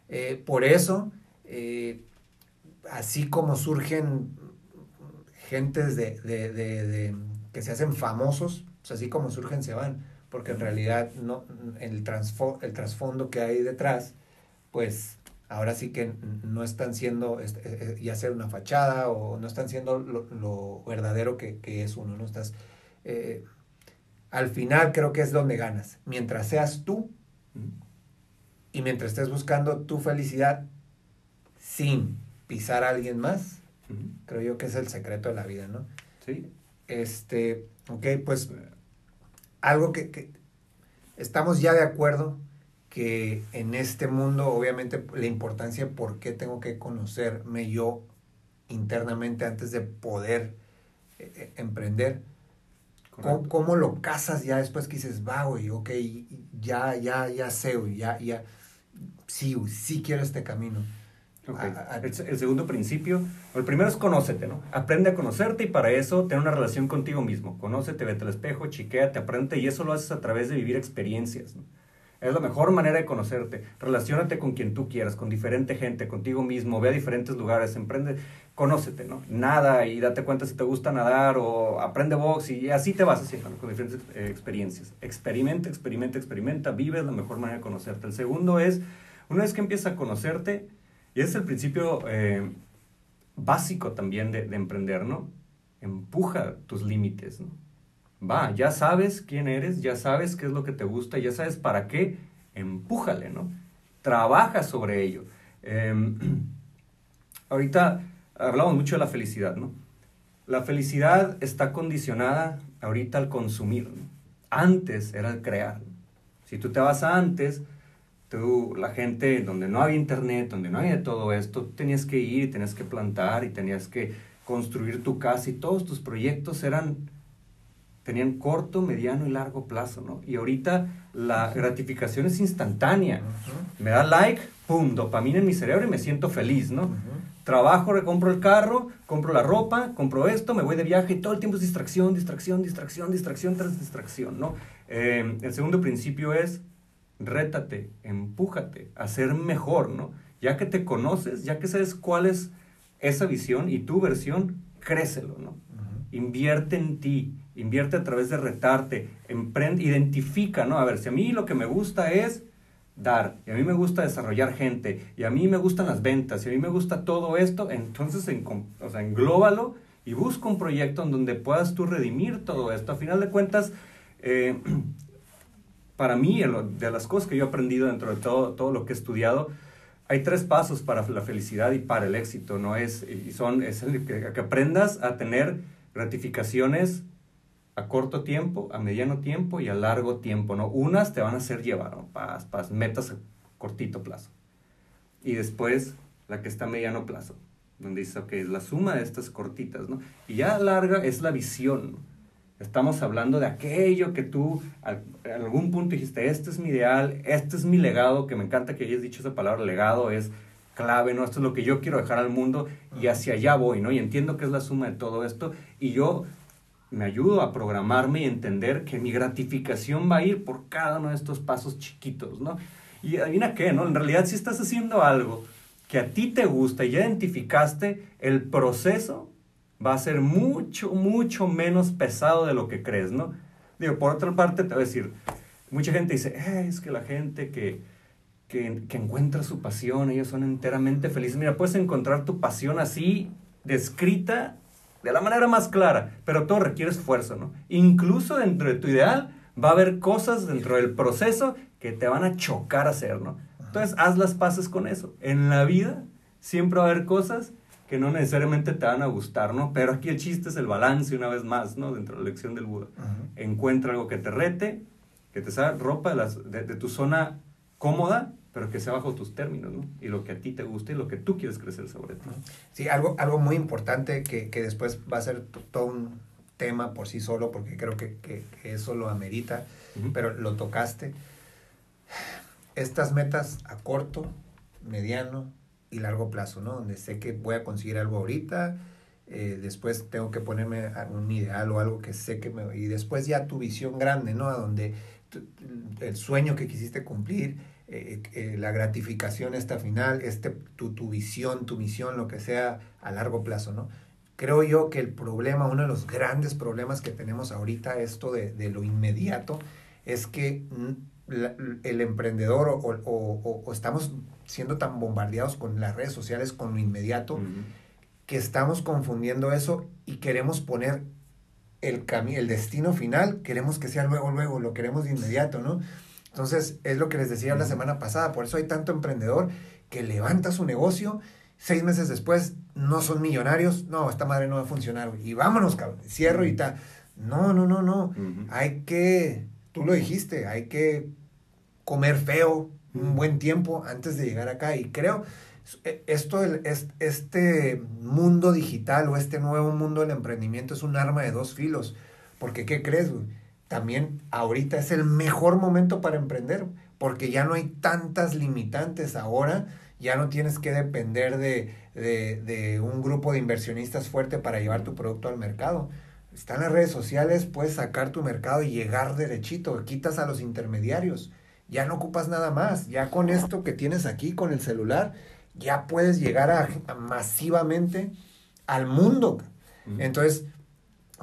Eh, por eso, eh, así como surgen gentes de, de, de, de, que se hacen famosos, pues así como surgen se van, porque en realidad no, el, el trasfondo que hay detrás, pues ahora sí que no están siendo este, ya sea una fachada o no están siendo lo, lo verdadero que, que, es uno, ¿no? Estás, eh, al final creo que es donde ganas, mientras seas tú y mientras estés buscando tu felicidad sin pisar a alguien más. Creo yo que es el secreto de la vida, ¿no? Sí. Este, ok, pues algo que, que estamos ya de acuerdo que en este mundo, obviamente, la importancia de por qué tengo que conocerme yo internamente antes de poder eh, eh, emprender. ¿Cómo, ¿Cómo, lo casas ya después que dices, va, güey, ok, ya, ya, ya sé, güey, ya, ya, sí, sí quiero este camino? El, segundo principio, el primero es conócete, ¿no? Aprende a conocerte y para eso tener una relación contigo mismo. Conócete, vete al espejo, chiquéate, aprende y eso lo haces a través de vivir experiencias. Es la mejor manera de conocerte. Relaciónate con quien tú quieras, con diferente gente, contigo mismo, ve a diferentes lugares, emprende, conócete, ¿no? Nada y date cuenta si te gusta nadar o aprende box y así te vas haciendo con diferentes eh, experiencias. Experimenta, experimenta, experimenta, vive la mejor manera de conocerte. El segundo es, una vez que empiezas a conocerte, y es el principio eh, básico también de, de emprender, ¿no? Empuja tus límites, ¿no? Va, ya sabes quién eres, ya sabes qué es lo que te gusta, ya sabes para qué, empújale, ¿no? Trabaja sobre ello. Eh, ahorita hablamos mucho de la felicidad, ¿no? La felicidad está condicionada ahorita al consumir. ¿no? Antes era el crear. Si tú te vas a antes, tú, la gente, donde no había internet, donde no había todo esto, tenías que ir y tenías que plantar y tenías que construir tu casa y todos tus proyectos eran tenían corto, mediano y largo plazo, ¿no? Y ahorita la gratificación es instantánea. Me da like, pum, dopamina en mi cerebro y me siento feliz, ¿no? Trabajo, recompro el carro, compro la ropa, compro esto, me voy de viaje y todo el tiempo es distracción, distracción, distracción, distracción tras distracción, ¿no? Eh, el segundo principio es rétate, empújate a ser mejor, ¿no? Ya que te conoces, ya que sabes cuál es esa visión y tu versión, crécelo, ¿no? Invierte en ti, invierte a través de retarte, emprende, identifica, ¿no? A ver, si a mí lo que me gusta es dar, y a mí me gusta desarrollar gente, y a mí me gustan las ventas, y a mí me gusta todo esto, entonces en, o sea, englóbalo y busca un proyecto en donde puedas tú redimir todo esto. A final de cuentas, eh, para mí, de las cosas que yo he aprendido dentro de todo, todo lo que he estudiado, hay tres pasos para la felicidad y para el éxito, ¿no? Es, y son, es que, que aprendas a tener gratificaciones a corto tiempo, a mediano tiempo y a largo tiempo, ¿no? Unas te van a hacer llevar, ¿no? Para, metas a cortito plazo. Y después la que está a mediano plazo, donde dice, ok, es la suma de estas cortitas, ¿no? Y ya larga es la visión, Estamos hablando de aquello que tú en algún punto dijiste, este es mi ideal, este es mi legado, que me encanta que hayas dicho esa palabra, legado es clave, ¿no? Esto es lo que yo quiero dejar al mundo y hacia allá voy, ¿no? Y entiendo que es la suma de todo esto y yo me ayudo a programarme y entender que mi gratificación va a ir por cada uno de estos pasos chiquitos, ¿no? Y adivina qué, ¿no? En realidad si estás haciendo algo que a ti te gusta y ya identificaste, el proceso va a ser mucho, mucho menos pesado de lo que crees, ¿no? Digo, por otra parte te voy a decir, mucha gente dice, eh, es que la gente que, que, que encuentra su pasión, ellos son enteramente felices. Mira, puedes encontrar tu pasión así, descrita de la manera más clara, pero todo requiere esfuerzo, ¿no? Incluso dentro de tu ideal va a haber cosas dentro del proceso que te van a chocar a hacer, ¿no? Entonces, haz las paces con eso. En la vida siempre va a haber cosas que no necesariamente te van a gustar, ¿no? Pero aquí el chiste es el balance, una vez más, ¿no? Dentro de la lección del Buda. Encuentra algo que te rete, que te salga ropa de, las, de, de tu zona cómoda, pero que sea bajo tus términos, ¿no? Y lo que a ti te guste y lo que tú quieres crecer sobre ti. Sí, algo, algo muy importante que, que después va a ser todo un tema por sí solo, porque creo que, que, que eso lo amerita, pero lo tocaste. Estas metas a corto, mediano y largo plazo, ¿no? Donde sé que voy a conseguir algo ahorita, eh, después tengo que ponerme un ideal o algo que sé que me... Y después ya tu visión grande, ¿no? Donde el sueño que quisiste cumplir, eh, eh, la gratificación esta final, este, tu, tu visión, tu misión, lo que sea a largo plazo, ¿no? Creo yo que el problema, uno de los grandes problemas que tenemos ahorita, esto de, de lo inmediato, es que la, el emprendedor o, o, o, estamos siendo tan bombardeados con las redes sociales, con lo inmediato, uh -huh. que estamos confundiendo eso y queremos poner el, el destino final, queremos que sea luego, luego, lo queremos de inmediato, ¿no? Entonces, es lo que les decía la semana pasada, por eso hay tanto emprendedor que levanta su negocio seis meses después no son millonarios, no, esta madre no va a funcionar, y vámonos, cabrón, cierro y tal. No, no, no, no. Hay que, tú lo dijiste, hay que comer feo un buen tiempo antes de llegar acá. Y creo, e, esto, este mundo digital o este nuevo mundo del emprendimiento es un arma de dos filos. Porque, ¿qué crees, También ahorita es el mejor momento para emprender, porque ya no hay tantas limitantes ahora, ya no tienes que depender de, de, de un grupo de inversionistas fuerte para llevar tu producto al mercado están las redes sociales, puedes sacar tu mercado y llegar derechito, quitas a los intermediarios, ya no ocupas nada más, ya con esto que tienes aquí, con el celular, ya puedes llegar a, masivamente al mundo. Entonces,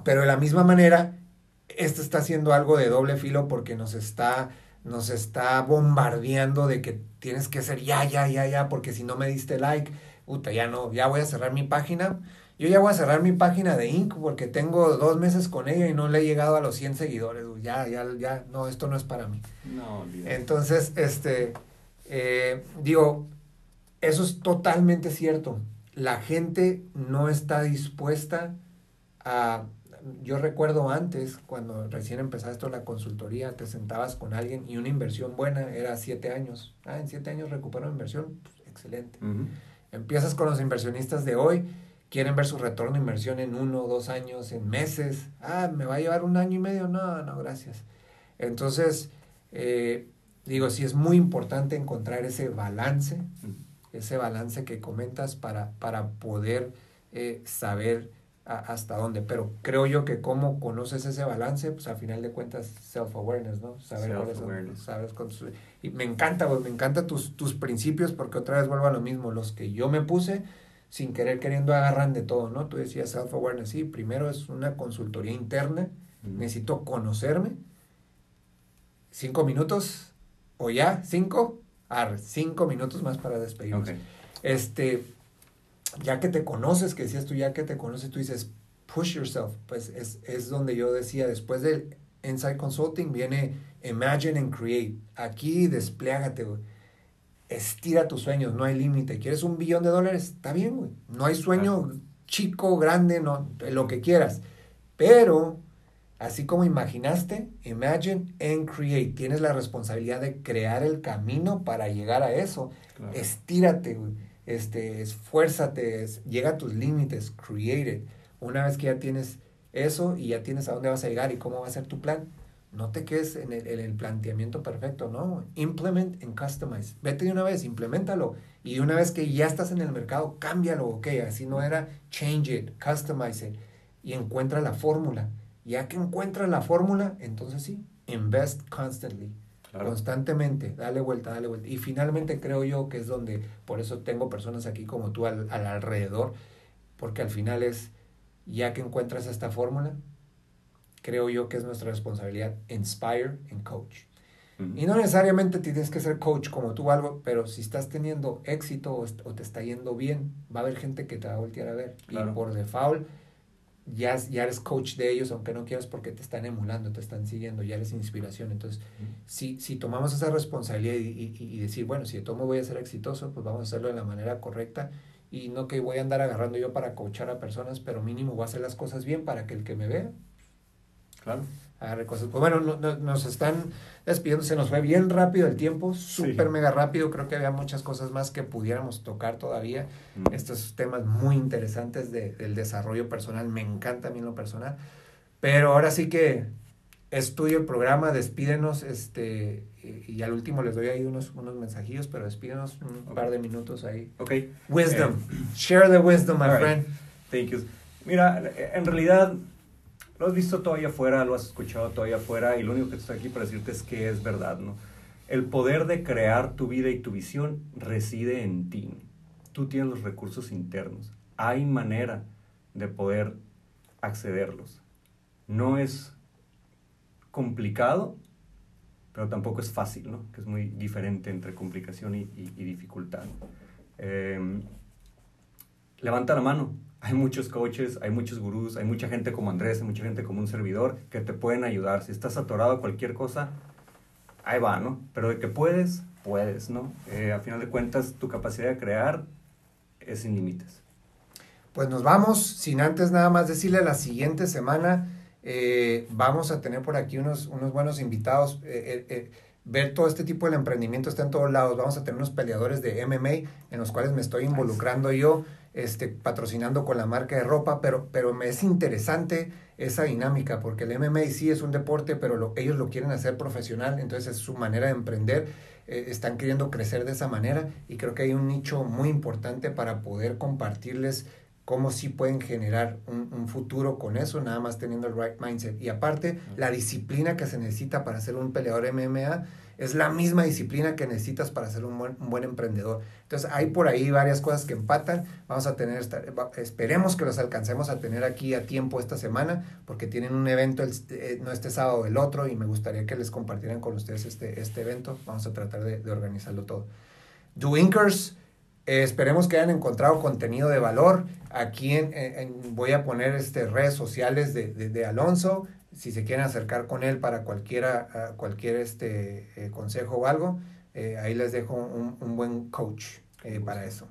pero de la misma manera, esto está haciendo algo de doble filo porque nos está, nos está bombardeando de que tienes que ser ya, ya, ya, ya, porque si no me diste like, puta, ya no, ya voy a cerrar mi página yo ya voy a cerrar mi página de Inc. porque tengo dos meses con ella y no le he llegado a los 100 seguidores. Ya, ya, ya, no, esto no es para mí. No, Entonces, este, eh, digo, eso es totalmente cierto. La gente no está dispuesta a... Yo recuerdo antes, cuando recién empezaste la consultoría, te sentabas con alguien y una inversión buena era siete años. Ah, en siete años recupero inversión, pues, excelente. Empiezas con los inversionistas de hoy quieren ver su retorno de inversión en uno, dos años, en meses. Ah, me va a llevar un año y medio. No, no, gracias. Entonces, eh, digo, sí es muy importante encontrar ese balance, ese balance que comentas para, para poder eh, saber hasta dónde. Pero creo yo que cómo conoces ese balance, pues a final de cuentas, self-awareness, ¿no? Saber son, sabes con Y me encanta, pues, me encanta tus, tus principios porque otra vez vuelvo a lo mismo. Los que yo me puse sin querer queriendo agarran de todo, ¿no? Tú decías self-awareness, sí, primero es una consultoría interna, necesito conocerme, cinco minutos, o ya, cinco, ar, cinco minutos más para despedirnos. Este, ya que te conoces, que decías tú, ya que te conoces, tú dices, push yourself, pues es, es donde yo decía, después del Inside Consulting viene Imagine and Create, aquí desplegate, güey estira tus sueños, no hay límite. ¿Quieres un billón de dólares? Está bien, güey. No hay sueño chico, grande, no, lo que quieras. Pero, así como imaginaste, imagine and create. Tienes la responsabilidad de crear el camino para llegar a eso. Estírate, güey. Este, esfuérzate, llega a tus límites, create it. Una vez que ya tienes eso y ya tienes a dónde vas a llegar y cómo va a ser tu plan, no te quedes en el, en el, planteamiento perfecto, no. Implement and customize. Vete de una vez, implementalo. Y de una vez que ya estás en el mercado, cámbialo, ok. Así no era change it, customize it. Y encuentra la fórmula. Ya que encuentras la fórmula, entonces sí, invest constantly. Constantemente, dale vuelta, dale vuelta. Y finalmente creo yo que es donde, por eso tengo personas aquí como tú al, al alrededor, porque al final es, ya que encuentras esta fórmula, creo yo que es nuestra responsabilidad inspire and coach. Y no necesariamente tienes que ser coach como tú algo, pero si estás teniendo éxito o, te está yendo bien, va a haber gente que te va a voltear a ver. Y por default, ya, ya eres coach de ellos, aunque no quieras, porque te están emulando, te están siguiendo, ya eres inspiración. Entonces, si, si tomamos esa responsabilidad y, y, decir, bueno, si de todo voy a ser exitoso, pues vamos a hacerlo de la manera correcta. Y no que voy a andar agarrando yo para coachar a personas, pero mínimo voy a hacer las cosas bien para que el que me vea Claro. cosas. Pues bueno, nos están despidiendo, se nos fue bien rápido el tiempo, súper mega rápido, creo que había muchas cosas más que pudiéramos tocar todavía, mm. estos temas muy interesantes de, del desarrollo personal, me encanta a mí lo personal, pero ahora sí que es tuyo el programa, despídenos, este, y, al último les doy ahí unos, unos mensajillos, pero despídenos un par de minutos ahí. Ok. Wisdom, eh, share the wisdom, my friend. Thank you. Mira, en realidad lo has visto todavía afuera, lo has escuchado todavía afuera y lo único que estoy aquí para decirte es que es verdad, ¿no? El poder de crear tu vida y tu visión reside en ti. Tú tienes los recursos internos. Hay manera de poder accederlos. No es complicado, pero tampoco es fácil, ¿no? Que es muy diferente entre complicación y, dificultad. Em, levanta la mano, hay muchos coaches, hay muchos gurús, hay mucha gente como Andrés, hay mucha gente como un servidor que te pueden ayudar. Si estás atorado a cualquier cosa, ahí va, ¿no? Pero de que puedes, puedes, ¿no? Eh, a final de cuentas, tu capacidad de crear es sin límites. Pues nos vamos, sin antes nada más decirle la siguiente semana eh, vamos a tener por aquí unos, unos buenos invitados. Eh, ver todo este tipo de emprendimiento está en todos lados. Vamos a tener unos peleadores de MMA en los cuales me estoy involucrando yo, este, patrocinando con la marca de ropa, pero, pero me es interesante esa dinámica porque el MMA sí es un deporte, pero ellos lo quieren hacer profesional, entonces es su manera de emprender. están queriendo crecer de esa manera y creo que hay un nicho muy importante para poder compartirles cómo sí pueden generar un, un, futuro con eso, nada más teniendo el right mindset. Y aparte, la disciplina que se necesita para ser un peleador MMA es la misma disciplina que necesitas para ser un buen, un buen emprendedor. Entonces, hay por ahí varias cosas que empatan. Vamos a tener, esperemos que los alcancemos a tener aquí a tiempo esta semana, porque tienen un evento, el, eh, no este sábado, el otro, y me gustaría que les compartieran con ustedes este, este evento. Vamos a tratar de, de organizarlo todo. Do Inkers eh, esperemos que hayan encontrado contenido de valor. Aquí en, voy a poner este, redes sociales de, de, Alonso. Si se quieren acercar con él para cualquiera, cualquier este, eh, consejo o algo, eh, ahí les dejo un, un buen coach para eso.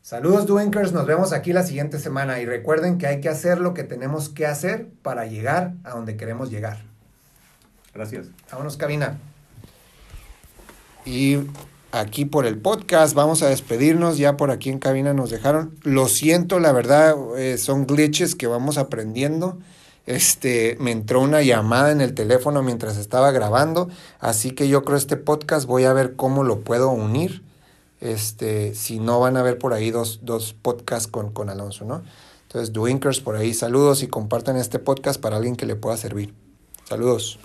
Saludos, Duinkers. Nos vemos aquí la siguiente semana. Y recuerden que hay que hacer lo que tenemos que hacer para llegar a donde queremos llegar. Gracias. Vámonos, cabina. Y aquí por el podcast. Vamos a despedirnos. Ya por aquí en cabina nos dejaron. Lo siento, la verdad, eh, son glitches que vamos aprendiendo. Este, me entró una llamada en el teléfono mientras estaba grabando. Así que yo creo este podcast voy a ver cómo lo puedo unir. Este, si no van a ver por ahí dos, dos podcasts con, con Alonso, ¿no? Entonces, Dwinkers por ahí, saludos y compartan este podcast para alguien que le pueda servir. Saludos.